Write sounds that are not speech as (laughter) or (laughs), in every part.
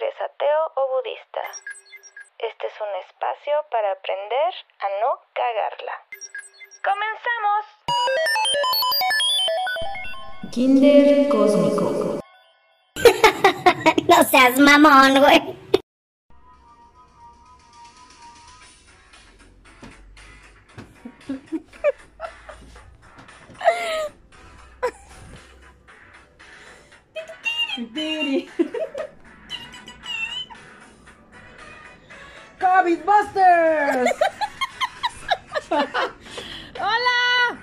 eres ateo o budista. Este es un espacio para aprender a no cagarla. ¡Comenzamos! Kinder Cósmico. (laughs) no seas mamón, güey. COVID Busters. ¡Hola!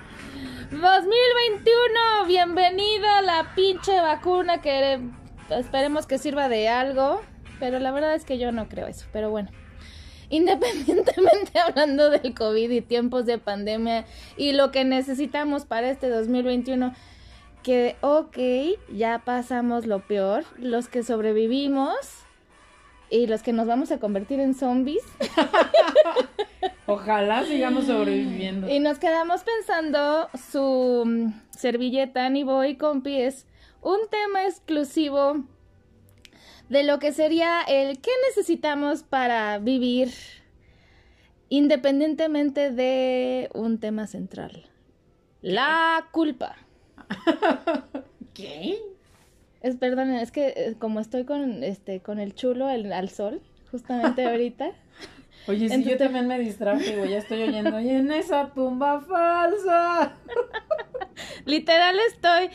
2021, bienvenido a la pinche vacuna que esperemos que sirva de algo, pero la verdad es que yo no creo eso, pero bueno. Independientemente (laughs) hablando del COVID y tiempos de pandemia y lo que necesitamos para este 2021, que ok, ya pasamos lo peor, los que sobrevivimos y los que nos vamos a convertir en zombies. (laughs) Ojalá sigamos sobreviviendo. Y nos quedamos pensando, su mm, servilleta ni boy compi es un tema exclusivo de lo que sería el qué necesitamos para vivir independientemente de un tema central. La culpa. (laughs) ¿Qué? Es, perdón, es que eh, como estoy con este con el chulo el- al sol, justamente (laughs) ahorita. Oye, si yo también me distraje, güey, ya estoy oyendo, y en esa tumba falsa. (laughs) Literal estoy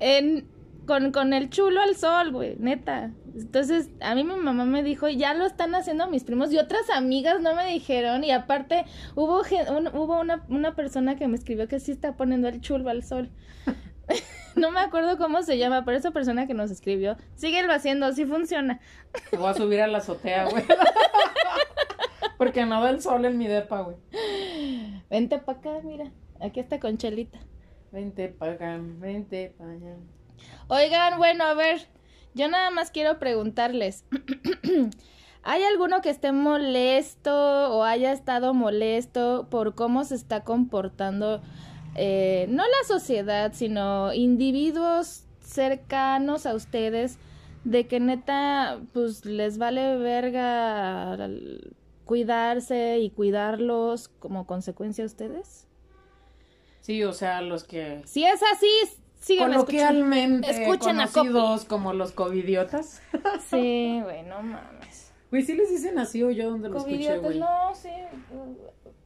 en con, con el chulo al sol, güey, neta. Entonces, a mí mi mamá me dijo, ya lo están haciendo mis primos y otras amigas no me dijeron. Y aparte, hubo, un- hubo una, una persona que me escribió que sí está poniendo el chulo al sol. (laughs) no me acuerdo cómo se llama, pero esa persona que nos escribió, síguelo haciendo, sí funciona. Te voy a subir a la azotea, güey. (laughs) Porque no da el sol en mi depa, güey. Vente pa' acá, mira, aquí está Conchelita. Vente pa' acá, vente pa' allá. Oigan, bueno, a ver, yo nada más quiero preguntarles. (clears throat) ¿Hay alguno que esté molesto o haya estado molesto por cómo se está comportando, eh, no la sociedad, sino individuos cercanos a ustedes, de que neta, pues les vale verga cuidarse y cuidarlos como consecuencia a ustedes? Sí, o sea, los que Si es así, escuchando. coloquialmente Escuchen a conocidos como los covidiotas. (laughs) Sí, güey, no mames. Güey, sí les dicen así o yo donde lo escuché, güey. no, sí.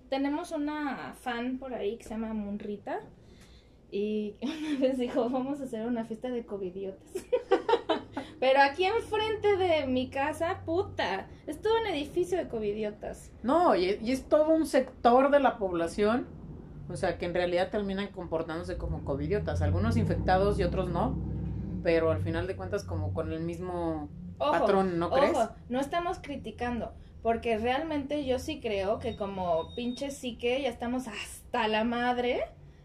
Tenemos una fan por ahí que se llama Munrita. Y (laughs) una vez dijo, vamos a hacer una fiesta de covidiotas. (laughs) Pero aquí enfrente de mi casa, puta, es todo un edificio de covidiotas. No, y, y es todo un sector de la población, o sea, que en realidad terminan comportándose como covidiotas, algunos infectados y otros no, pero al final de cuentas como con el mismo Ojo, patrón, ¿no crees? Ojo, no estamos criticando, porque realmente yo sí creo que como pinche psique ya estamos hasta la madre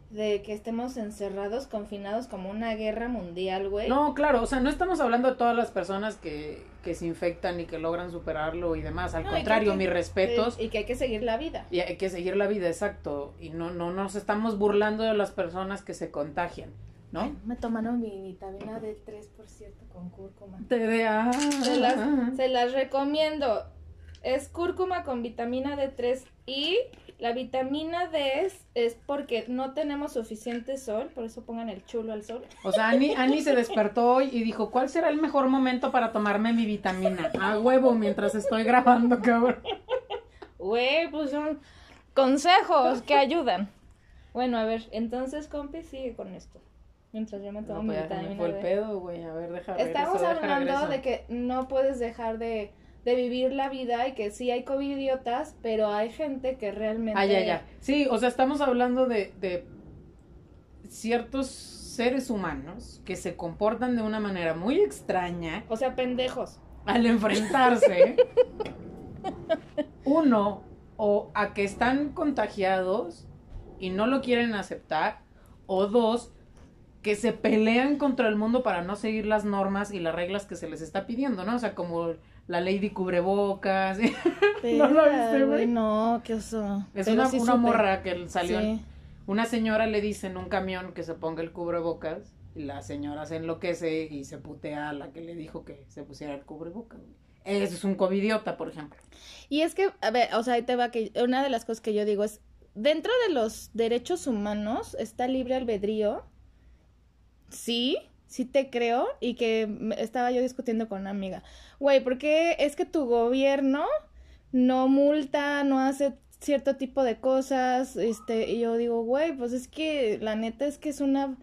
de que estemos encerrados, confinados como una guerra mundial, güey. No, claro, o sea, no estamos hablando de todas las personas que, que se infectan y que logran superarlo y demás, al No, contrario, que- mis respetos. Y que hay que seguir la vida. Y hay que seguir la vida, exacto. Y no, no nos estamos burlando de las personas que se contagian, ¿no? Me tomaron mi vitamina D3, por cierto, con cúrcuma. TDA. Se las, se las recomiendo. Es cúrcuma con vitamina D3 y la vitamina D es, es porque no tenemos suficiente sol, por eso pongan el chulo al sol. O sea, Ani, Ani se despertó hoy y dijo, ¿cuál será el mejor momento para tomarme mi vitamina? A huevo mientras estoy grabando, cabrón. Güey, pues son consejos que ayudan. Bueno, a ver, entonces, compi, sigue con esto. Mientras yo me tomo No, mi pues ya se me vitamina fue el pedo, güey. A ver, deja Estamos deja hablando de que no puedes dejar de, de vivir la vida y que sí hay covidiotas, pero hay gente que realmente... Ah, ya, ya. Sí, o sea, estamos hablando de, de ciertos seres humanos que se comportan de una manera muy extraña O sea, pendejos. al enfrentarse, (laughs) uno, o a que están contagiados y no lo quieren aceptar, o dos, que se pelean contra el mundo para no seguir las normas y las reglas que se les está pidiendo, ¿no? O sea, como la de cubrebocas. (laughs) ¿No lo viste, güey? No, qué oso. Es Pero una, sí una supe. morra que salió. Sí. Una señora le dice en un camión que se ponga el cubrebocas Y la señora se enloquece y se putea a la que le dijo que se pusiera el cubrebocas. Eso es un covidiota, por ejemplo. Y es que, a ver, o sea, ahí te va que una de las cosas que yo digo es, dentro de los derechos humanos está libre albedrío. Sí, sí te creo. Y que estaba yo discutiendo con una amiga. Güey, ¿por qué es que tu gobierno no multa, no hace cierto tipo de cosas? Este, y yo digo, güey, pues es que la neta es que es una...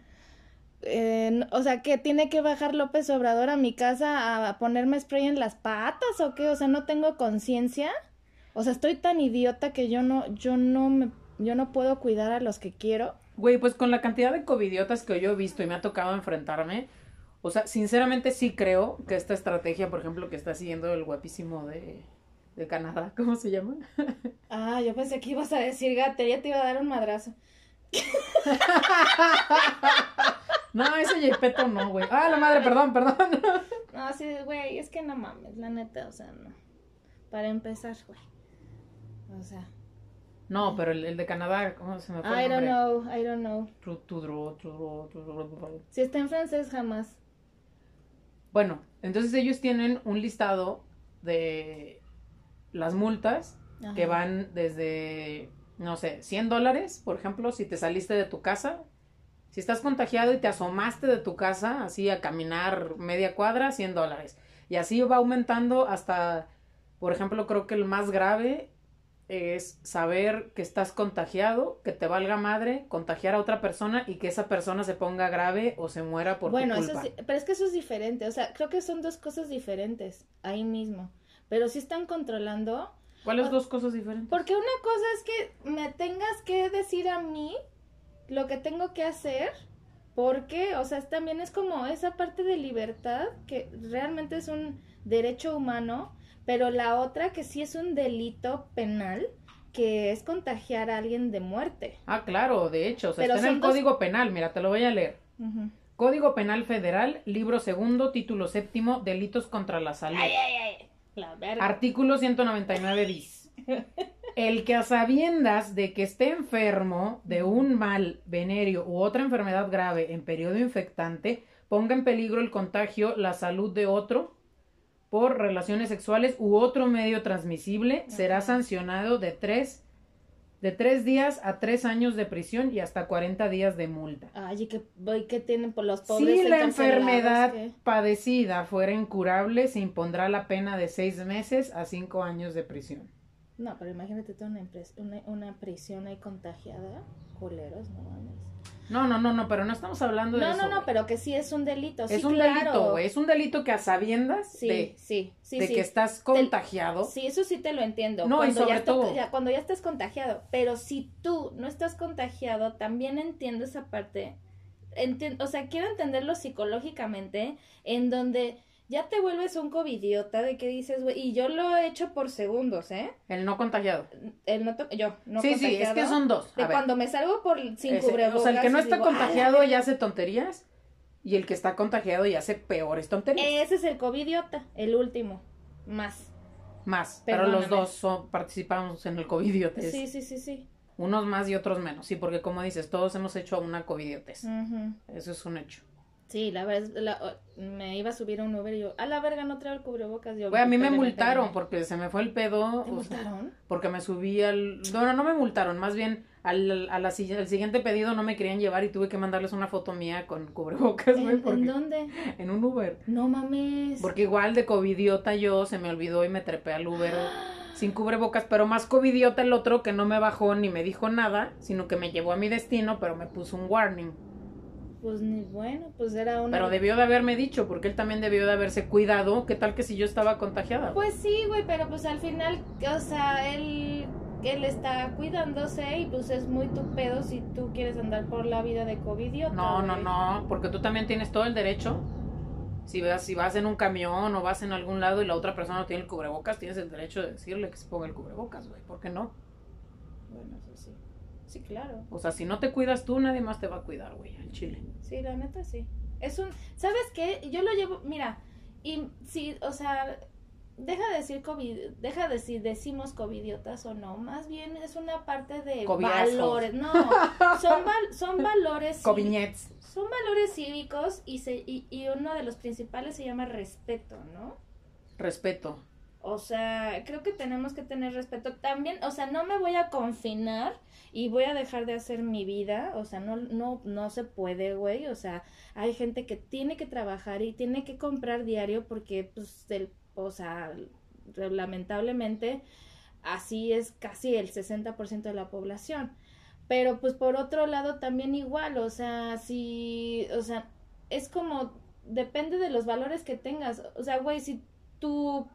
eh, o sea, que tiene que bajar López Obrador a mi casa a ponerme spray en las patas o qué, o sea, no tengo conciencia. O sea, estoy tan idiota que yo no, yo no me, yo no puedo cuidar a los que quiero. Güey, pues con la cantidad de covidiotas que yo he visto y me ha tocado enfrentarme, o sea, sinceramente sí creo que esta estrategia, por ejemplo, que está siguiendo el guapísimo de, de Canadá, (laughs) ¿cómo se llama? Ah, yo pensé que ibas a decir Gatería te iba a dar un madrazo. (laughs) No, ese Yepeto no, güey. Ah, la madre, perdón, perdón. (laughs) No, sí, güey, es que no mames, la neta, o sea, no. Para empezar, güey. O sea, No, pero el, el de Canadá, ¿cómo se me fue I el don't know, I don't know. Si está en francés, jamás. Bueno, entonces ellos tienen un listado de las multas que van desde, no sé, 100 dólares, por ejemplo, si te saliste de tu casa. Si estás contagiado y te asomaste de tu casa, así a caminar media cuadra, 100 dólares. Y así va aumentando hasta, por ejemplo, creo que el más grave es saber que estás contagiado, que te valga madre, contagiar a otra persona y que esa persona se ponga grave o se muera por Bueno, tu eso culpa. sí, pero es que eso es diferente, o sea, creo que son dos cosas diferentes ahí mismo. Pero sí están controlando ¿Cuáles dos cosas diferentes? Porque una cosa es que me tengas que decir a mí lo que tengo que hacer, porque, o sea, es- también es como esa parte de libertad que realmente es un derecho humano, pero la otra que sí es un delito penal, que es contagiar a alguien de muerte. Ah, claro, de hecho, o sea, está en el dos- Código Penal, mira, te lo voy a leer. Código Penal Federal, libro segundo, título séptimo, delitos contra la salud. Ay, ay, ay. La verga. Artículo 199 bis. El que a sabiendas de que esté enfermo de un mal venéreo u otra enfermedad grave en periodo infectante ponga en peligro el contagio, la salud de otro por relaciones sexuales u otro medio transmisible será sancionado de tres, de tres días a tres años de prisión y hasta 40 días de multa. Ay, ¿y qué, qué tienen por los pobres Si la enfermedad que- padecida fuera incurable, se impondrá la pena de seis meses a cinco años de prisión. No, pero imagínate tú una, una, una prisión ahí contagiada. Culeros, no mames. No, no, no, no, pero no estamos hablando de No, eso. no, no, güey. pero que sí es un delito. Es un claro. delito, güey. Es un delito que a sabiendas Sí, de, sí, sí, de sí. que estás contagiado. Sí, eso sí te lo entiendo. No, y cuando sobre ya, te- todo- ya- cuando ya estés contagiado. Pero si tú no estás contagiado, también entiendo esa parte. Enti- o sea, quiero entenderlo psicológicamente, en donde ya te vuelves un covidiota de que dices, güey, y yo lo he hecho por segundos, ¿eh? El no contagiado. El no yo, no sí, sí, es contagiado. que son dos. De ver, cuando me salgo por sin ese- cubrebocas. o sea, el que no y está digo, "Ah, la contagiado verga". ya hace tonterías y el que está contagiado ya hace peores tonterías. Ese es el covidiota, el último. Más. Más, pero los dos son, participamos en el covidiotes. Sí, sí, sí, sí. Unos más y otros menos. Sí, porque como dices, todos hemos hecho una covidiotes. Ujú. Eso es un hecho. Sí, la verdad, la- me iba a subir a un Uber y yo, a la verga, no traigo el cubrebocas. Yo, Güey, a mí me "Perdón, multaron perdón". porque se me fue el pedo. ¿Te sea, multaron? porque me subí al... No, no, no me multaron, más bien al, a la al siguiente pedido no me querían llevar y tuve que mandarles una foto mía con cubrebocas, güey, ¿En, en porque- dónde? en un Uber. No mames. Porque igual de covidiota yo se me olvidó y me trepé al Uber (gasps) sin cubrebocas, pero más covidiota el otro que no me bajó ni me dijo nada, sino que me llevó a mi destino, pero me puso un warning. Pues ni bueno, pues era una... Pero debió de haberme dicho, porque él también debió de haberse cuidado. ¿Qué tal que si yo estaba contagiada? Pues sí, güey, pero pues al final, o sea, él, él está cuidándose y pues es muy tu pedo si tú quieres andar por la vida de covidiota. No, no, güey. no, porque tú también tienes todo el derecho. Si vas, si vas en un camión o vas en algún lado y la otra persona no tiene el cubrebocas, tienes el derecho de decirle que se ponga el cubrebocas, güey. ¿Por qué no? Bueno, eso sí. Sí, claro. O sea, si no te cuidas tú, nadie más te va a cuidar, güey, al chile. Sí, la neta sí. Es un, ¿sabes qué? Yo lo llevo, mira, y sí, o sea, deja de decir COVID, deja de si decimos covidiotas o no, más bien es una parte de Coviascos. valores, no, son, val- son valores, Coviñets. son valores cívicos y, se, y, y uno de los principales se llama respeto, ¿no? Respeto. O sea, creo que tenemos que tener respeto. También, o sea, no me voy a confinar y voy a dejar de hacer mi vida, o sea, no, no, no se puede, güey, o sea, hay gente que tiene que trabajar y tiene que comprar diario porque, pues, el, o sea, lamentablemente, así es casi el 60% de la población. Pero, pues, por otro lado, también igual, o sea, si, o sea, es como, depende de los valores que tengas, o sea, güey, si tu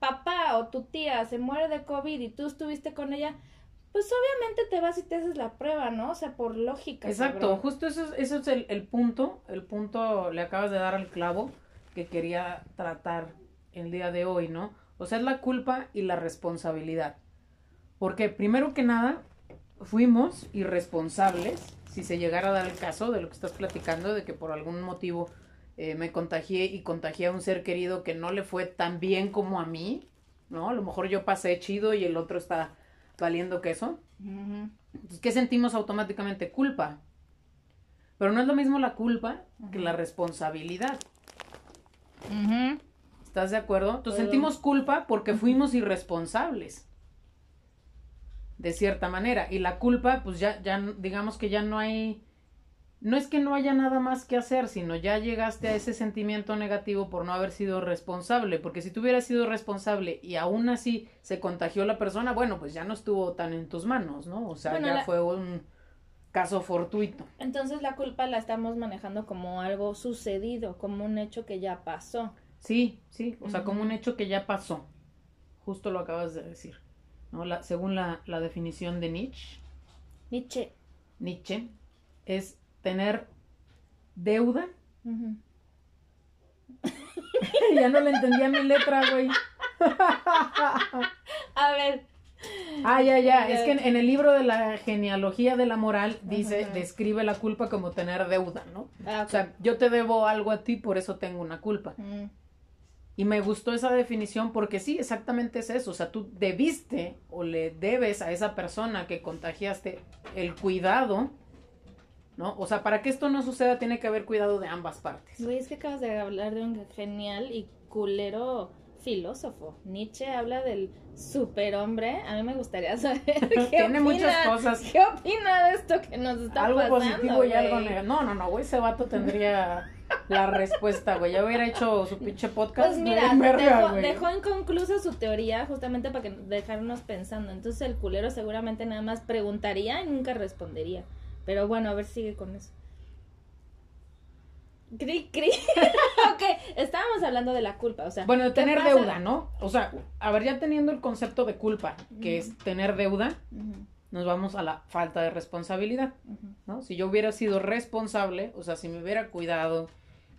papá o tu tía se muere de COVID y tú estuviste con ella, pues obviamente te vas y te haces la prueba, ¿no? O sea, por lógica. Exacto, cabrón. justo eso es, eso es el, el punto, el punto le acabas de dar al clavo que quería tratar el día de hoy, ¿no? O sea, es la culpa y la responsabilidad. Porque primero que nada, fuimos irresponsables, si se llegara a dar el caso de lo que estás platicando, de que por algún motivo eh, me contagié y contagié a un ser querido que no le fue tan bien como a mí, ¿no? A lo mejor yo pasé chido y el otro está valiendo queso. Entonces, ¿qué sentimos automáticamente? Culpa. Pero no es lo mismo la culpa que la responsabilidad. ¿Estás de acuerdo? Entonces sentimos culpa porque fuimos irresponsables. De cierta manera. Y la culpa, pues ya, ya, digamos que ya no hay. No es que no haya nada más que hacer, sino ya llegaste a ese sentimiento negativo por no haber sido responsable. Porque si tú hubieras sido responsable y aún así se contagió la persona, bueno, pues ya no estuvo tan en tus manos, ¿no? O sea, Bueno, ya la- fue un caso fortuito. Entonces la culpa la estamos manejando como algo sucedido, como un hecho que ya pasó. Sí, sí, o sea, como un hecho que ya pasó. Justo lo acabas de decir. ¿no? La, según la, la definición de Nietzsche, Nietzsche. Nietzsche, es tener deuda. (laughs) Ya no le entendía mi letra, güey. (laughs) A ver. Ah, ya, ya. Es que en, en el libro de la genealogía de la moral dice, Ajá. describe la culpa como tener deuda, ¿no? Ah, O sea, yo te debo algo a ti, por eso tengo una culpa. Mm. Y me gustó esa definición porque sí, exactamente es eso. O sea, tú debiste o le debes a esa persona que contagiaste el cuidado, ¿no? O sea, para que esto no suceda tiene que haber cuidado de ambas partes. Güey, es que acabas de hablar de un genial y culero filósofo. Nietzsche habla del superhombre. A mí me gustaría saber (laughs) qué Tiene muchas opina- cosas. ¿Qué opina de esto que nos está algo pasando? positivo y algo negativo. No, no, no, güey, ese vato tendría (laughs) la respuesta, güey. Ya hubiera hecho su pinche podcast. Pues mira, dejó, dejó inconclusa su teoría justamente para que dejarnos pensando. Entonces el culero seguramente nada más preguntaría y nunca respondería. Pero bueno, a ver, sigue con eso. Cri, cri. (laughs) ok, estábamos hablando de la culpa, o sea. Bueno, de ¿qué tener pasa? deuda, ¿no? O sea, a ver, ya teniendo el concepto de culpa, que es tener deuda, nos vamos a la falta de responsabilidad. ¿no? Si yo hubiera sido responsable, o sea, si me hubiera cuidado,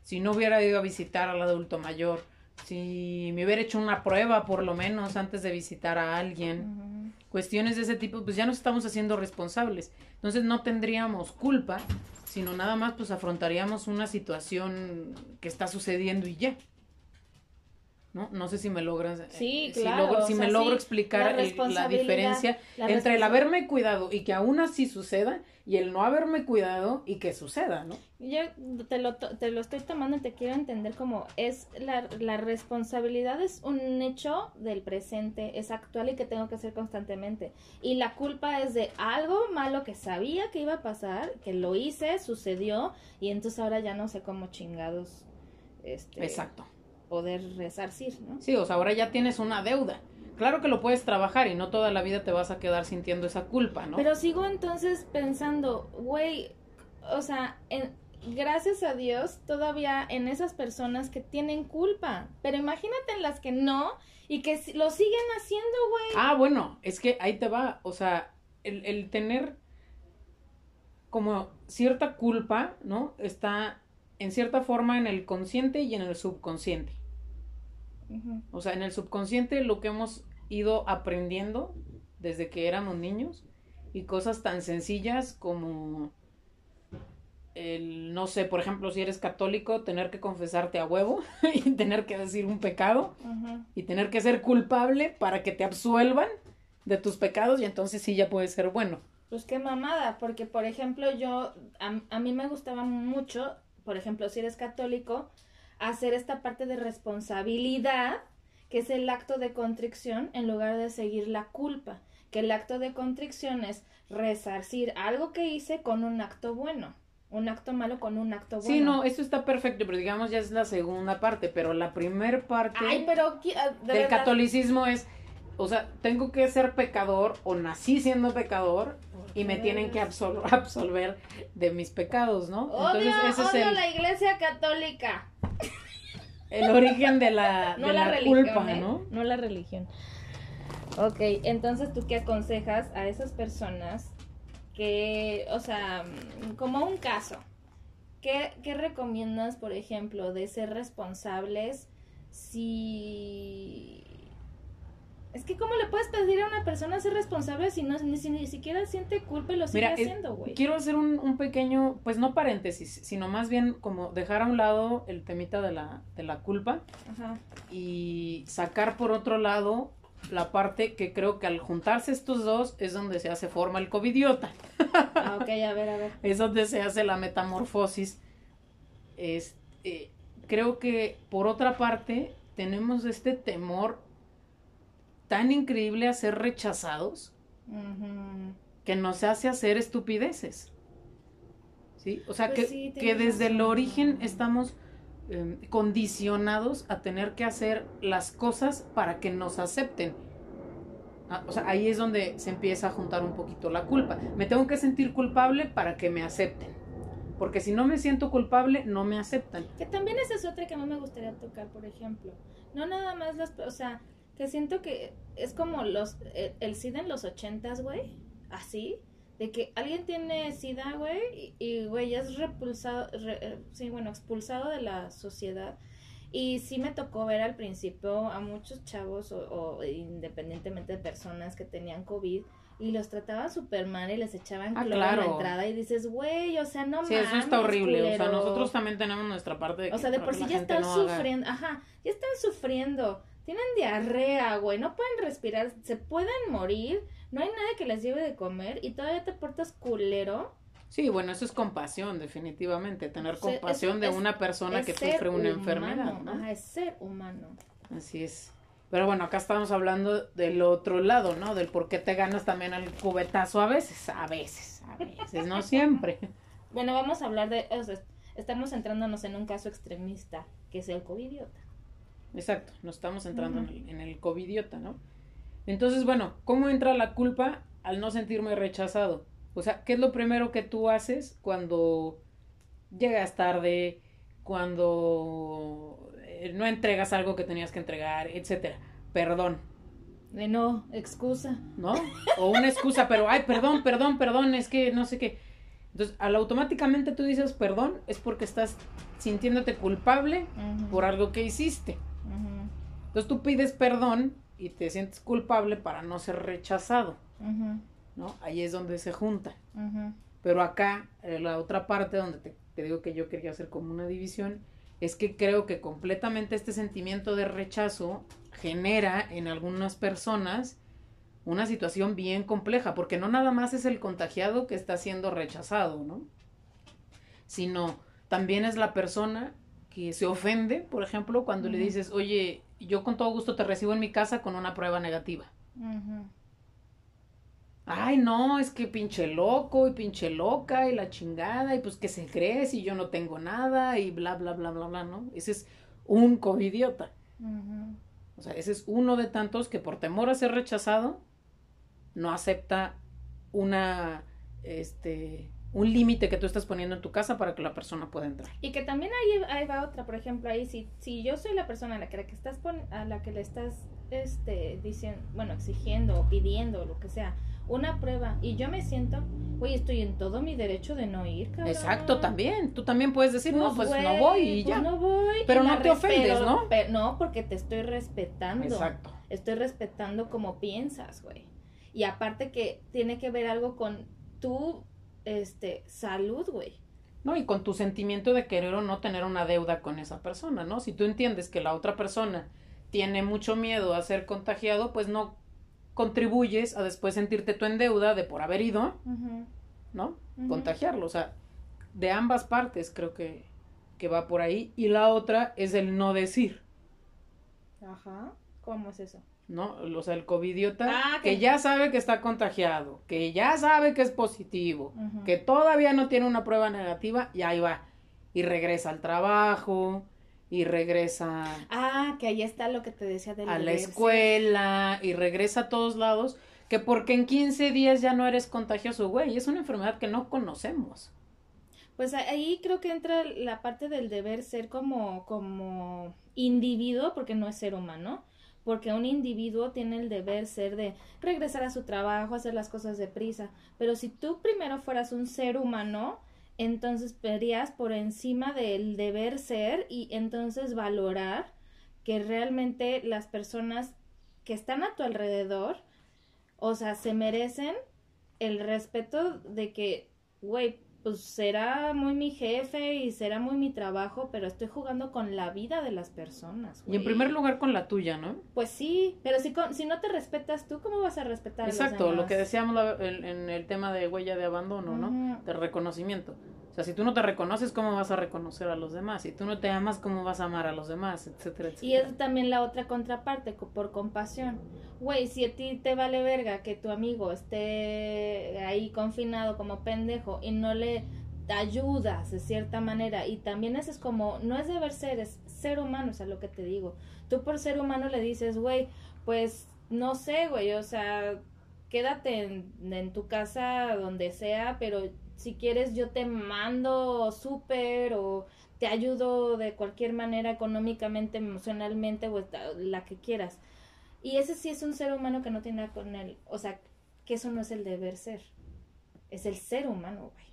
si no hubiera ido a visitar al adulto mayor, si me hubiera hecho una prueba por lo menos antes de visitar a alguien. Cuestiones de ese tipo, pues ya nos estamos haciendo responsables. Entonces no tendríamos culpa, sino nada más pues afrontaríamos una situación que está sucediendo y ya. ¿No? No sé si me logras, eh, Sí, si, claro, logro, o si sea, me logro sí, explicar la el- la responsabilidad, diferencia la entre el haberme cuidado y que aún así suceda y el no haberme cuidado y que suceda, ¿no? Yo te lo, te lo estoy tomando y te quiero entender como es la, la responsabilidad es un hecho del presente, es actual y que tengo que hacer constantemente. Y la culpa es de algo malo que sabía que iba a pasar, que lo hice, sucedió y entonces ahora ya no sé cómo chingados este, Exacto. Poder resarcir, ¿no? Sí, o sea, ahora ya tienes una deuda. Claro que lo puedes trabajar y no toda la vida te vas a quedar sintiendo esa culpa, ¿no? Pero sigo entonces pensando, güey, o sea, en, gracias a Dios todavía en esas personas que tienen culpa, pero imagínate en las que no y que lo siguen haciendo, güey. Ah, bueno, es que ahí te va, o sea, el, el tener como cierta culpa, ¿no? Está en cierta forma en el consciente y en el subconsciente. O sea, en el subconsciente lo que hemos ido aprendiendo desde que éramos niños y cosas tan sencillas como el, no sé, por ejemplo, si eres católico, tener que confesarte a huevo (laughs) y tener que decir un pecado y tener que ser culpable para que te absuelvan de tus pecados y entonces sí ya puede ser bueno. Pues qué mamada, porque por ejemplo yo, a, a mí me gustaba mucho, por ejemplo, si eres católico, hacer esta parte de responsabilidad, que es el acto de contrición, en lugar de seguir la culpa, que el acto de contrición es resarcir algo que hice con un acto bueno, un acto malo con un acto bueno. Sí, no, eso está perfecto, pero digamos ya es la segunda parte, pero la primer parte Ay, pero qui- ah, de del verdad, catolicismo es, o sea, tengo que ser pecador o nací siendo pecador y me tienen que absol- (laughs) absolver de mis pecados, ¿no? Odio, ese es el, la iglesia católica. el origen de la, (laughs) no de la, la religión, culpa, ¿eh? ¿no? No la religión. Ok, entonces tú qué aconsejas a esas personas que, o sea, como un caso, ¿qué, qué recomiendas, por ejemplo, de ser responsables si... Es que ¿cómo le puedes pedir a una persona ser responsable si no ni, si ni siquiera siente culpa y lo sigue Mira, haciendo, güey? quiero hacer un, un pequeño, pues no paréntesis, sino más bien como dejar a un lado el temita de la, de la culpa Ajá. y sacar por otro lado la parte que creo que al juntarse estos dos es donde se hace forma el covidiota. Ah, ok, a ver, a ver. (laughs) es donde se hace la metamorfosis. Eh, creo que por otra parte tenemos este temor tan increíble a ser rechazados Ujú. que nos hace hacer estupideces. ¿Sí? O sea, Pues que, sí, que desde el razón. origen estamos eh, condicionados a tener que hacer las cosas para que nos acepten. Ah, o sea, ahí es donde se empieza a juntar un poquito la culpa. Me tengo que sentir culpable para que me acepten. Porque si no me siento culpable, no me aceptan. Que también esa es otra que mí me gustaría tocar, por ejemplo. No nada más las... O sea, que siento que es como los el, el SIDA en los ochentas, güey. Así. De que alguien tiene SIDA, güey, y, güey, ya es repulsado... re- eh, sí, bueno, expulsado de la sociedad. Y sí me tocó ver al principio a muchos chavos, o, o independientemente de personas que tenían COVID, y los trataban súper mal y les echaban Ah, cloro en la entrada y dices, güey, o sea, no Sí, mames, eso está horrible. O sea, culero". nosotros también tenemos nuestra parte de que O sea, de por sí ya están no haga- sufriendo, ajá, ya están sufriendo, tienen diarrea, güey, no pueden respirar, se pueden morir, no hay nadie que les lleve de comer y todavía te portas culero. Sí, bueno, eso es compasión, definitivamente. Tener O sea, compasión de es- una persona es que sufre una humano, enfermedad. ¿no? Ajá, es ser humano. Así es. Pero bueno, acá estamos hablando del otro lado, ¿no? Del por qué te ganas también el cubetazo a veces. A veces, a veces, no siempre. (laughs) Bueno, vamos a hablar de, o sea, estamos centrándonos en un caso extremista, que es el covidiota. Exacto, nos estamos entrando en, el, en el covidiota, ¿no? Entonces, bueno, ¿cómo entra la culpa al no sentirme rechazado? O sea, ¿qué es lo primero que tú haces cuando llegas tarde, cuando eh, no entregas algo que tenías que entregar, etcétera? Perdón, De no, excusa. ¿no? O una excusa, pero, ay, perdón, perdón, perdón, es que no sé qué. Entonces, al automáticamente tú dices perdón, es porque estás sintiéndote culpable por algo que hiciste. Entonces tú pides perdón y te sientes culpable para no ser rechazado, ¿no? Ahí es donde se junta. Pero acá, eh, la otra parte donde te, te digo que yo quería hacer como una división, es que creo que completamente este sentimiento de rechazo genera en algunas personas una situación bien compleja, porque no nada más es el contagiado que está siendo rechazado, ¿no? Sino también es la persona que se ofende, por ejemplo, cuando le dices, oye, yo con todo gusto te recibo en mi casa con una prueba negativa. Ay, no, es que pinche loco y pinche loca y la chingada y pues que se cree si yo no tengo nada y bla, bla, bla, bla, bla, ¿no? Ese es un covidiota. O sea, ese es uno de tantos que por temor a ser rechazado no acepta una, este, un límite que tú estás poniendo en tu casa para que la persona pueda entrar. Y que también ahí, ahí va otra, por ejemplo, ahí si, si yo soy la persona a la que, la que estás pon- a la que le estás este diciendo, bueno, exigiendo o pidiendo o lo que sea, una prueba y yo me siento, güey, estoy en todo mi derecho de no ir, cabrón. Exacto, también. Tú también puedes decir, no, pues no güey, voy y pues ya. no voy. Pero no te ofendes, ¿no? no, porque te estoy respetando. Exacto. Estoy respetando como piensas, güey. Y aparte que tiene que ver algo con tu este salud, güey. ¿no? Y con tu sentimiento de querer o no tener una deuda con esa persona, ¿no? Si tú entiendes que la otra persona tiene mucho miedo a ser contagiado, pues no contribuyes a después sentirte tú en deuda de por haber ido. ¿no? Contagiarlo, o sea, de ambas partes creo que, que va por ahí. Y la otra es el no decir, Ajá. ¿Cómo es eso? ¿No? O sea, el covidiota Ah, que que- ya sabe que está contagiado, que ya sabe que es positivo, que todavía no tiene una prueba negativa y ahí va. Y regresa al trabajo, y regresa Ah, que ahí está lo que te decía de a la escuela, y regresa a todos lados, que porque en 15 días ya no eres contagioso, güey, es una enfermedad que no conocemos. Pues ahí creo que entra la parte del deber ser como, como individuo, porque no es ser humano, porque un individuo tiene el deber ser de regresar a su trabajo, hacer las cosas deprisa, pero si tú primero fueras un ser humano, entonces verías por encima del deber ser y entonces valorar que realmente las personas que están a tu alrededor, o sea, se merecen el respeto de que, güey, pues será muy mi jefe y será muy mi trabajo, pero estoy jugando con la vida de las personas. Y en primer lugar con la tuya, ¿no? Pues sí, pero si, con- si no te respetas tú, ¿cómo vas a respetar a los Exacto, lo demás? que decíamos en, en el tema de huella de abandono, ¿no? De reconocimiento. O sea, si tú no te reconoces, ¿cómo vas a reconocer a los demás? Si tú no te amas, ¿cómo vas a amar a los demás? Etcétera, etcétera. Y es también la otra contraparte, co- por compasión. Güey, si a ti te vale verga que tu amigo esté ahí confinado como pendejo y no le ayudas de cierta manera, y también eso es como, no es deber ser, es ser humano, o sea, lo que te digo. Tú por ser humano le dices, güey, pues no sé, güey, o sea, quédate en, en tu casa donde sea, pero si quieres yo te mando súper o te ayudo de cualquier manera económicamente, emocionalmente o la que quieras. Y ese sí es un ser humano que no tiene nada con él, o sea, que eso no es el deber ser, es el ser humano, güey.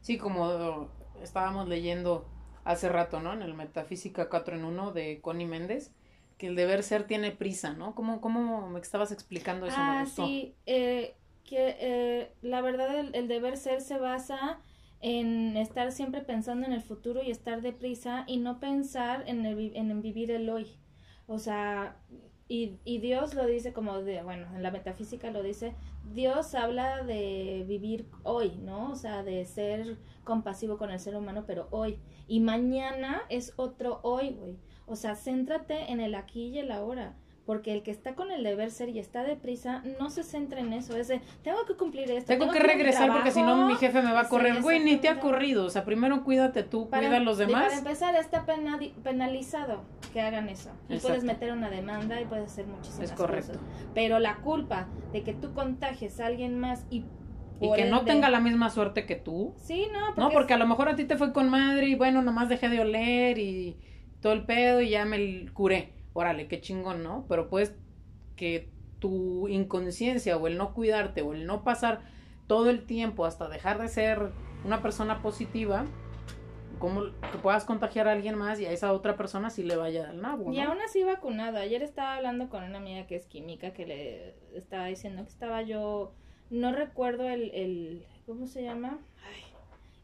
Sí, como estábamos leyendo hace rato, ¿no? En el Metafísica 4 en 1 de Connie Méndez, que el deber ser tiene prisa, ¿no? ¿Cómo, cómo me estabas explicando eso? me Ah, gustó. sí, eh, que eh, la verdad el, el deber ser se basa en estar siempre pensando en el futuro y estar deprisa y no pensar en, el, en vivir el hoy. O sea, y, y Dios lo dice como de, bueno, en la metafísica lo dice, Dios habla de vivir hoy, ¿no? O sea, de ser compasivo con el ser humano, pero hoy. Y mañana es otro hoy, güey. O sea, céntrate en el aquí y el ahora. Porque el que está con el deber ser y está deprisa, no se centra en eso. Es de, tengo que cumplir esto. Tengo que regresar porque si no trabajo". mi jefe me va a Sí, correr. Güey, ni te ha corrido. O sea, primero cuídate tú, Para- cuida a los demás. Para empezar, está pena- penalizado que hagan eso. Y Exacto. puedes meter una demanda y puedes hacer muchísimas Es correcto. cosas. Pero la culpa de que tú contagies a alguien más y. Y que no tenga la misma suerte que tú. Sí, no, porque, No, porque a lo mejor a ti te fue con madre y bueno, nomás dejé de oler y todo el pedo y ya me curé. Órale, qué chingón, ¿no? Pero pues que tu inconsciencia o el no cuidarte o el no pasar todo el tiempo hasta dejar de ser una persona positiva, como que puedas contagiar a alguien más y a esa otra persona sí le vaya al nabo, Y aún así vacunado. Ayer estaba hablando con una amiga que es química que le estaba diciendo que estaba yo, no recuerdo el, el ¿cómo se llama? Ay,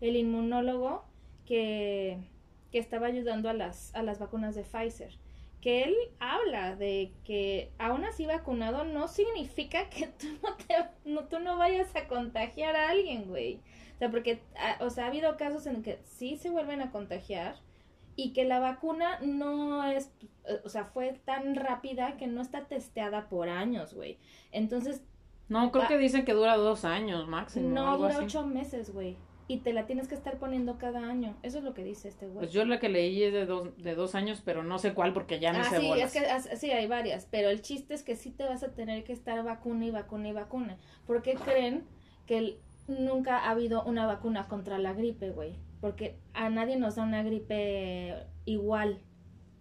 el inmunólogo que, que estaba ayudando a las, a las vacunas de Pfizer. Que él habla de que aún así vacunado no significa (laughs) que tú no, te, no, tú no vayas a contagiar a alguien, güey. O sea, porque, ah, o sea, ha habido casos en que sí se vuelven a contagiar, y que la vacuna no es, eh, o sea, fue tan rápida que no está testeada por años, güey. Entonces, No, creo que dicen que dura dos años máximo. no dura ocho meses, güey. Y te la tienes que estar poniendo cada año. Eso es lo que dice este güey. Pues yo la que leí es de dos, de dos años, pero no sé cuál porque ya no ah, sé sí, bolas. es que sí, hay varias, pero el chiste es que sí te vas a tener que estar vacuna y vacuna y vacuna. porque creen que el- nunca ha habido una vacuna contra la gripe, güey? Porque a nadie nos da una gripe igual,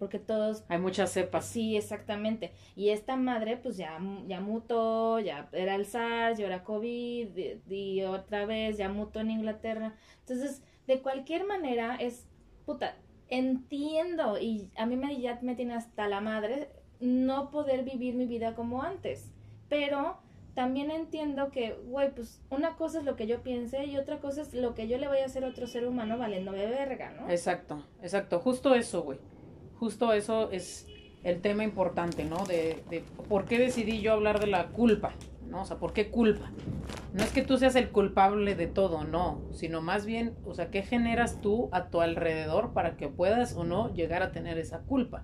porque todos Hay muchas cepas. Sí, exactamente. Y esta madre, pues ya, ya mutó, ya era el SARS, ya era COVID, y, y otra vez ya mutó en Inglaterra. Entonces, de cualquier manera, es, puta, entiendo, y a mí me, ya me tiene hasta la madre no poder vivir mi vida como antes. Pero también entiendo que, güey, pues una cosa es lo que yo piense y otra cosa es lo que yo le voy a hacer a otro ser humano valiendo de verga, ¿no? Exacto, exacto. Justo eso, güey. Justo eso es el tema importante, ¿no? De, de por qué decidí yo hablar de la culpa, ¿no? O sea, ¿por qué culpa? No es que tú seas el culpable de todo, no, sino más bien, o sea, ¿qué generas tú a tu alrededor para que puedas o no llegar a tener esa culpa?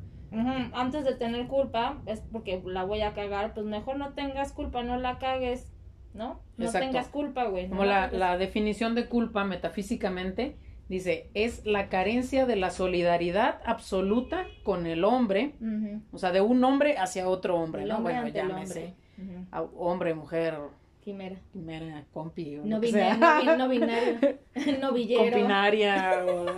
Antes de tener culpa, es porque la voy a cagar, pues mejor no tengas culpa, no la cagues, ¿no? No Exacto. tengas culpa, güey. no Como la, la definición de culpa metafísicamente dice, es la carencia de la solidaridad absoluta con el hombre, o sea, de un hombre hacia otro hombre, El ¿no? hombre Bueno, llámese hombre. Ujú. a- hombre, mujer, Quimera. quimera, compi, o No, binario, no, no binario, (laughs) no villero. Compinaria, o (laughs)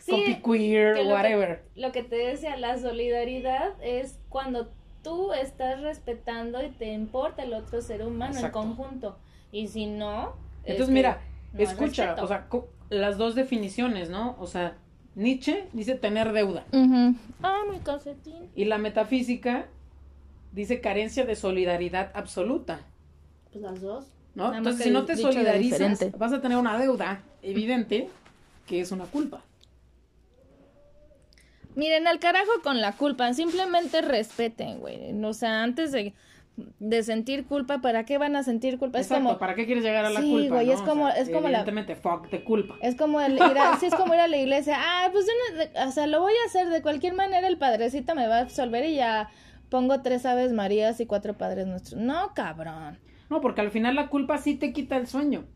Sí, compi queer, que- whatever. lo que te decía, la solidaridad es cuando tú estás respetando y te importa el otro ser humano Exacto. en conjunto. Y si no. es Entonces, mira, no escucha, respeto. o sea, las dos definiciones, ¿no? O sea, Nietzsche dice tener deuda. Ah, mi calcetín. y la metafísica dice carencia de solidaridad absoluta, Pues las dos. ¿no? Nada Entonces, si no te solidarizas, vas a tener una deuda evidente que es una culpa. Miren, al carajo con la culpa, simplemente respeten, güey. O sea, antes de, de sentir culpa, ¿para qué van a sentir culpa? Es Exacto, como, ¿para qué quieres llegar a la Sí, culpa? güey, no? es O como- sea, es como la- Evidentemente, fuck de culpa. es como el ir a, sí, es como ir a la iglesia. Ah, pues yo no- o sea, lo voy a hacer de cualquier manera, el padrecito me va a absolver y ya pongo tres aves marías y cuatro padres nuestros. No, cabrón. No, porque al final la culpa sí te quita el sueño.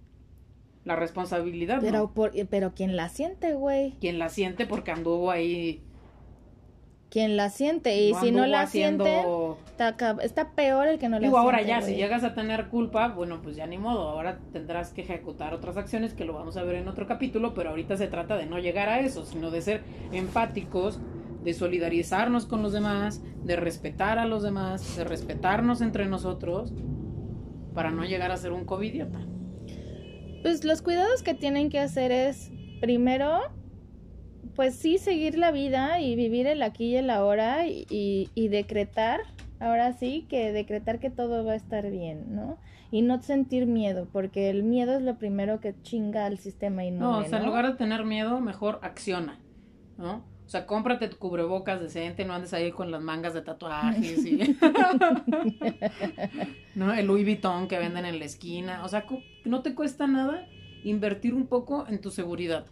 La responsabilidad, Pero, ¿no? por, pero ¿quién la siente, güey? Quien la siente porque anduvo ahí. ¿Quién la siente? Y si no la haciendo- siente, está, peor el que no la Digo, siente. ahora ya, si güey. llegas a tener culpa, bueno, pues ya ni modo, ahora tendrás que ejecutar otras acciones que lo vamos a ver en otro capítulo, pero ahorita se trata de no llegar a eso, sino de ser empáticos, de solidarizarnos con los demás, de respetar a los demás, de respetarnos entre nosotros, para no llegar a ser un covidiota. Pues los cuidados que tienen que hacer es, primero, pues sí, seguir la vida y vivir el aquí y el ahora y, y- y decretar, ahora sí, que decretar que todo va a estar bien, ¿no? Y no sentir miedo, porque el miedo es lo primero que chinga al sistema inmune, No, o sea, en ¿no? lugar de tener miedo, mejor acciona, ¿no? O sea, cómprate tu cubrebocas decente, no andes ahí con las mangas de tatuajes y... (laughs) (laughs) ¿No? El Louis Vuitton que venden en la esquina. O sea, no te cuesta nada invertir un poco en tu seguridad.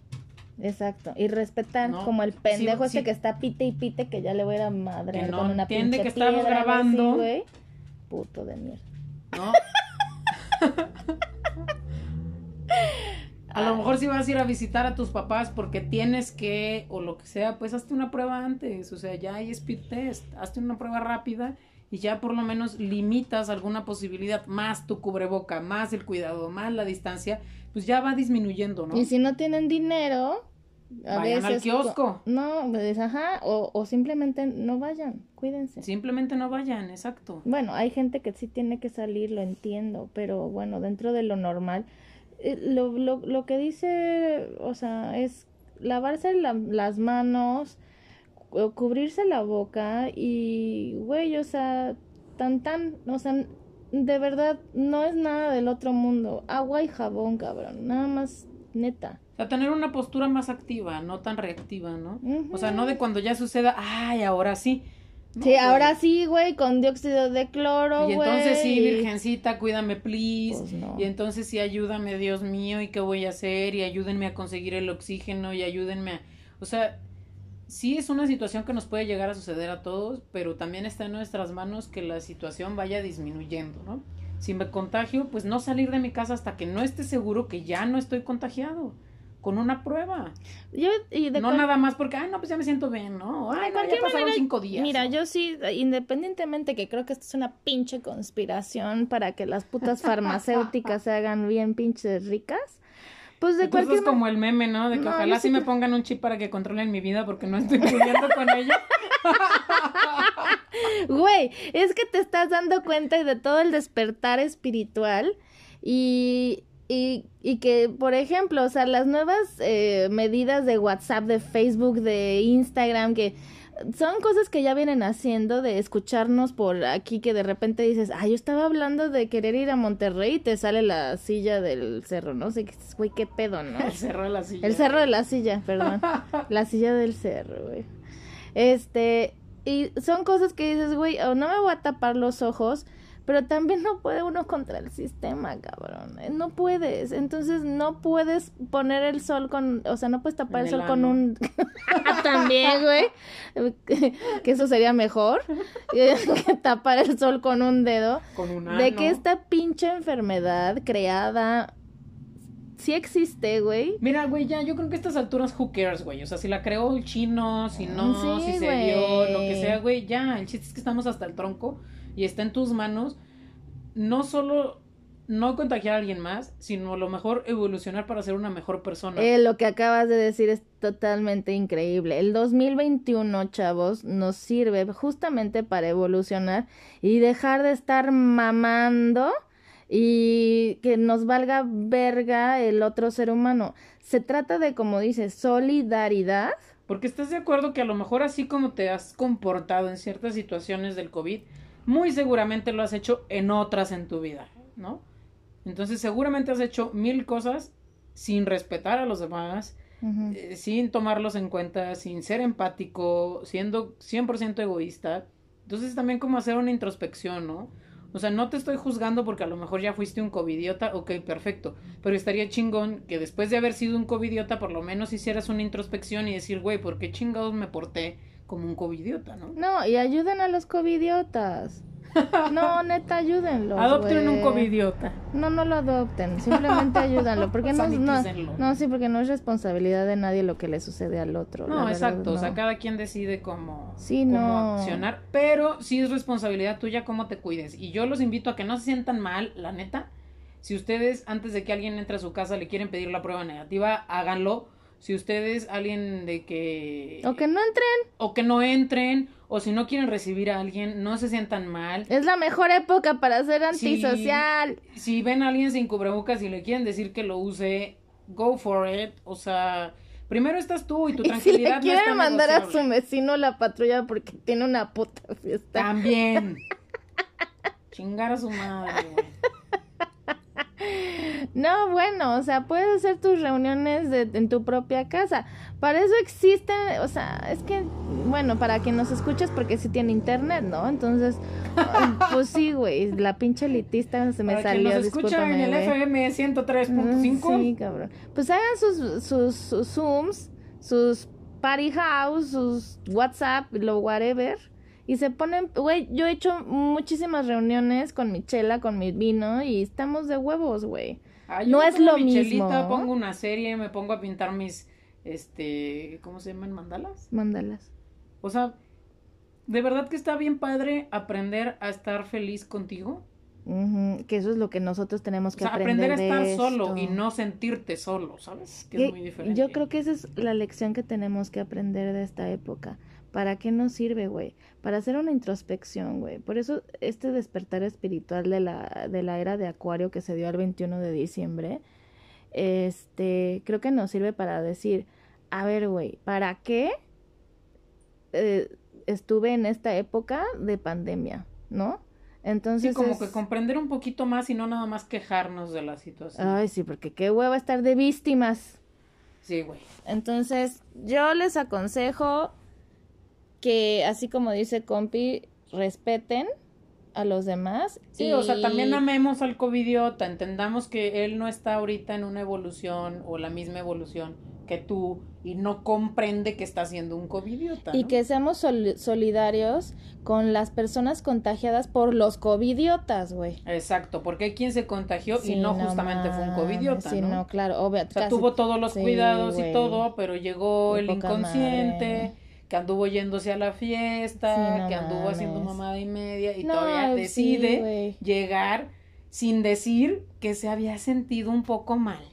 Exacto, y respetar No, como el pendejo sí, este sí. que está pite y pite que ya le voy a ir a madre Que no con una entiende que estamos piedra, algo así, grabando. güey. Puto de mierda. ¿no? (laughs) A lo mejor si vas a ir a visitar a tus papás porque tienes que, o lo que sea, pues hazte una prueba antes. O sea, ya hay speed test, hazte una prueba rápida y ya por lo menos limitas alguna posibilidad, más tu cubreboca, más el cuidado, más la distancia, pues ya va disminuyendo, ¿no? Y si no tienen dinero, a Vayan al kiosco. co- No, pues, ajá, o, o simplemente no vayan, cuídense. Simplemente no vayan, exacto. Bueno, hay gente que sí tiene que salir, lo entiendo, pero bueno, dentro de lo normal, eh, lo, lo, lo que dice, o sea, es lavarse la- las manos, cu- cubrirse la boca y, güey, o sea, tan tan, o sea, de verdad, no es nada del otro mundo. Agua y jabón, cabrón, nada más, neta. O sea, tener una postura más activa, no tan reactiva, ¿no? O sea, no de cuando ya suceda, ay, ahora sí. No, Sí, güey. ahora sí, güey, con dióxido de cloro, Y güey. entonces sí, y- virgencita, cuídame, please. Pues no. Y entonces sí, ayúdame, Dios mío, ¿y qué voy a hacer? Y ayúdenme a conseguir el oxígeno y ayúdenme a... O sea, sí es una situación que nos puede llegar a suceder a todos, pero también está en nuestras manos que la situación vaya disminuyendo, ¿no? Si me contagio, pues no salir de mi casa hasta que no esté seguro que ya no estoy contagiado. Con una prueba. Yo, y de no cual- nada más porque, ay, no, pues ya me siento bien, ¿no? Ay, De no, ya cualquier pasaron manera, cinco días. Mira, ¿no? yo sí, independientemente que creo que esto es una pinche conspiración para que las putas (laughs) farmacéuticas se hagan bien pinches ricas, pues de Entonces cualquier es como el meme, ¿no? De que No, ojalá sí me pongan un chip para que controlen mi vida porque no estoy pudiendo con ella. (laughs) Güey, es que te estás dando cuenta de todo el despertar espiritual y, y, y que, por ejemplo, o sea, las nuevas eh, medidas de WhatsApp, de Facebook, de Instagram, que son cosas que ya vienen haciendo de escucharnos por aquí que de repente dices, ah, yo estaba hablando de querer ir a Monterrey y te sale la silla del cerro, ¿no? sé, güey, qué pedo, ¿no? El cerro de la silla. El cerro de la silla, perdón. (laughs) la silla del cerro, güey. Este, y son cosas que dices, güey, o no me voy a tapar los ojos, pero también no puede uno contra el sistema, cabrón. Eh, No puedes. Entonces no puedes poner el sol con, o sea, no puedes tapar el el sol con un (laughs) también, güey. (laughs) que eso sería mejor que tapar el sol con un dedo. Con un De ano. que esta pinche enfermedad creada sí existe, güey. Mira, güey, ya, yo creo que a estas alturas, who cares, güey. O sea, si la creó el chino, si no, Mm, Sí, si se dio, lo que sea, güey, ya. El chiste es que estamos hasta el tronco y está en tus manos. No solo no contagiar a alguien más, sino a lo mejor evolucionar para ser una mejor persona. Eh, lo que acabas de decir es totalmente increíble. El 2021, chavos, nos sirve justamente para evolucionar y dejar de estar mamando y que nos valga verga el otro ser humano. Se trata de, como dices, solidaridad. Porque estás de acuerdo que a lo mejor así como te has comportado en ciertas situaciones del COVID, muy seguramente lo has hecho en otras en tu vida, ¿no? Entonces seguramente has hecho mil cosas sin respetar a los demás, eh, sin tomarlos en cuenta, sin ser empático, siendo 100% egoísta. Entonces también como hacer una introspección, ¿no? O sea, no te estoy juzgando porque a lo mejor ya fuiste un covidiota, ok, perfecto. Pero estaría chingón que después de haber sido un covidiota, por lo menos hicieras una introspección y decir, güey, ¿por qué chingados me porté como un covidiota, no? No, y ayuden a los covidiotas. (laughs) No, neta, ayúdenlos. Adopten un covidiota. No, no lo adopten, simplemente (laughs) ayúdanlo, porque no, no, no, sí, porque no es responsabilidad de nadie lo que le sucede al otro. No, exacto, o sea, cada quien decide cómo, Sí, cómo no. accionar, pero sí es responsabilidad tuya cómo te cuides. Y yo los invito a que no se sientan mal, la neta. Si ustedes, antes de que alguien entre a su casa, le quieren pedir la prueba negativa, háganlo. Si ustedes, alguien de que... O que no entren, o que no entren, o si no quieren recibir a alguien, no se sientan mal. es la mejor época para ser antisocial. Si ven a alguien sin cubrebocas y le quieren decir que lo use, go for it. O sea, primero estás tú y tu Y si tranquilidad le quieren mandar a su vecino la patrulla porque tiene una puta fiesta. También. (laughs) Chingar a su madre, güey. No, bueno, o sea, puedes hacer tus reuniones de- en tu propia casa. Para eso existen, o sea, es que, bueno, para quien nos escuchas porque sí tiene internet, ¿no? Entonces, (laughs) pues sí, güey, la pinche elitista se me Para salió, quien nos escucha en el. FM 103.5. Sí, cabrón. Pues hagan sus, sus, sus Zooms, sus Party House, sus WhatsApp, lo whatever. Y se ponen, güey, yo he hecho muchísimas reuniones con mi chela, con mi vino y estamos de huevos, güey. Yo No es lo mismo. pongo una serie, me pongo a pintar mis, este, ¿cómo se llaman? ¿Mandalas? Mándalas. O sea, de verdad que está bien padre aprender a estar feliz contigo. Ujú, Que eso es lo que nosotros tenemos O que sea, aprender, aprender a estar de solo esto. y no sentirte solo, ¿sabes? Que Que es muy diferente. Yo creo que esa es la lección que tenemos que aprender de esta época. ¿Para qué nos sirve, güey? Para hacer una introspección, güey. Por eso este despertar espiritual de la, de la era de Acuario que se dio el 21 de diciembre, este, creo que nos sirve para decir, a ver, güey, ¿para qué eh, estuve en esta época de pandemia, no? Entonces, Sí, como es- que comprender un poquito más y no nada más quejarnos de la situación. Ay, sí, porque qué hueva estar de víctimas. Sí, güey. Entonces, yo les aconsejo que, así como dice Compi, respeten a los demás. Sí, o sea, y- también amemos al covidiota, entendamos que él no está ahorita en una evolución o la misma evolución que tú y no comprende que está haciendo un covidiota. Y ¿no? que seamos sol- solidarios con las personas contagiadas por los covidiotas, güey. Exacto, porque hay quien se contagió y no justamente fue un covidiota, Sí, ¿no? no, claro, obvio. O sea, casi- tuvo todos los sí, cuidados y todo, pero llegó el inconsciente, madre. Que anduvo yéndose a la fiesta, Sí, no que anduvo haciendo mamada y media y No, todavía decide llegar sin decir que se había sentido un poco mal.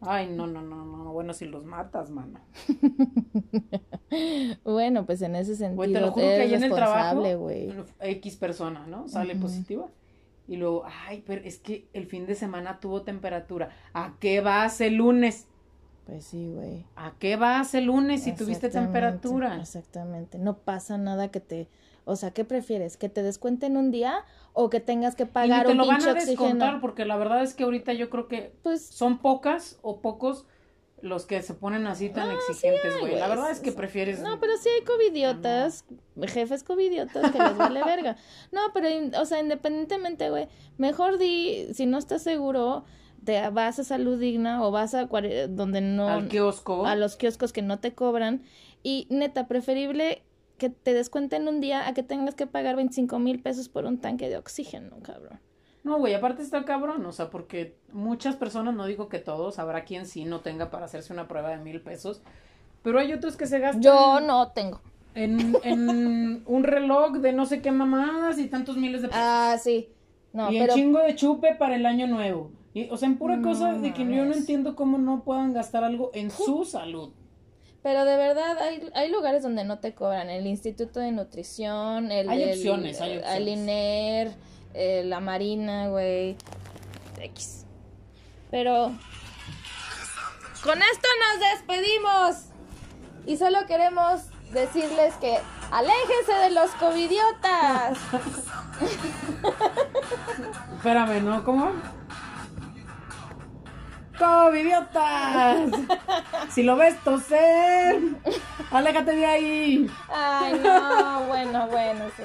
Ay, no, no, no, no, bueno, si los matas, mano. (laughs) Bueno, pues en ese sentido Güey, te lo juro que ahí en el trabajo. X persona, ¿no? Sale positiva. Y luego, ay, pero es que el fin de semana tuvo temperatura. ¿A qué vas el lunes? Pues sí, güey. ¿A qué vas el lunes si tuviste temperatura? Exactamente. No pasa nada que te. O sea, ¿qué prefieres? ¿Que te descuenten un día o que tengas que Y pagar te un lo van a descontar oxígeno? porque la verdad es que ahorita yo creo que Pues son pocas o pocos los que se ponen así tan exigentes, güey. La güey, verdad es que prefieres. No, pero sí hay covidiotas, jefes covidiotas que les vale (laughs) verga. No, pero, o sea, independientemente, güey, mejor di, si no estás seguro, te vas a salud digna o vas a donde no... al kiosco. a los kioscos que no te cobran. Y neta, preferible que te descuenten un día a que tengas que pagar 25 mil pesos por un tanque de oxígeno, cabrón. No, güey, aparte está cabrón, o sea, porque muchas personas, no digo que todos, habrá quien sí no tenga para hacerse una prueba de mil pesos, pero hay otros que se gastan Yo no tengo. en, en un reloj de no sé qué mamadas y tantos miles de pesos. Ah, sí. No, y pero el chingo de chupe para el año nuevo. Y, o sea, en pura cosa de que yo no entiendo cómo no puedan gastar algo en su salud. Pero de verdad, hay, hay lugares donde no te cobran. El Instituto de Nutrición, el, Hay opciones, hay opciones. el INER, eh, la Marina, güey. X. Pero con esto nos despedimos. Y solo queremos decirles que aléjense de los covidiotas. (laughs) Espérame, ¿no? ¿Cómo? ¡Covidiotas! Si lo ves toser, aléjate de ahí. Ay, no, bueno, bueno, sí.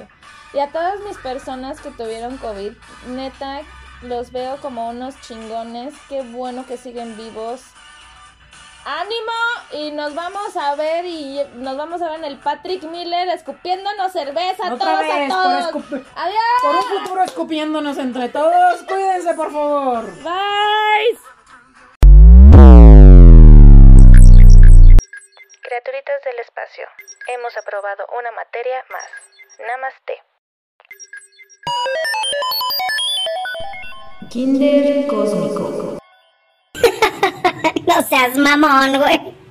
Y a todas mis personas que tuvieron COVID, neta, los veo como unos chingones. Qué bueno que siguen vivos. ¡Ánimo! Y nos vamos a ver y nos vamos a ver en el Patrick Miller escupiéndonos cerveza Otra todos vez, a todos. por ¡Adiós! Por un futuro escupiéndonos entre todos. Cuídense, por favor. Bye. Criaturitas del espacio, hemos aprobado una materia más. Namaste. Kinder Cósmico. (laughs) No seas mamón, güey.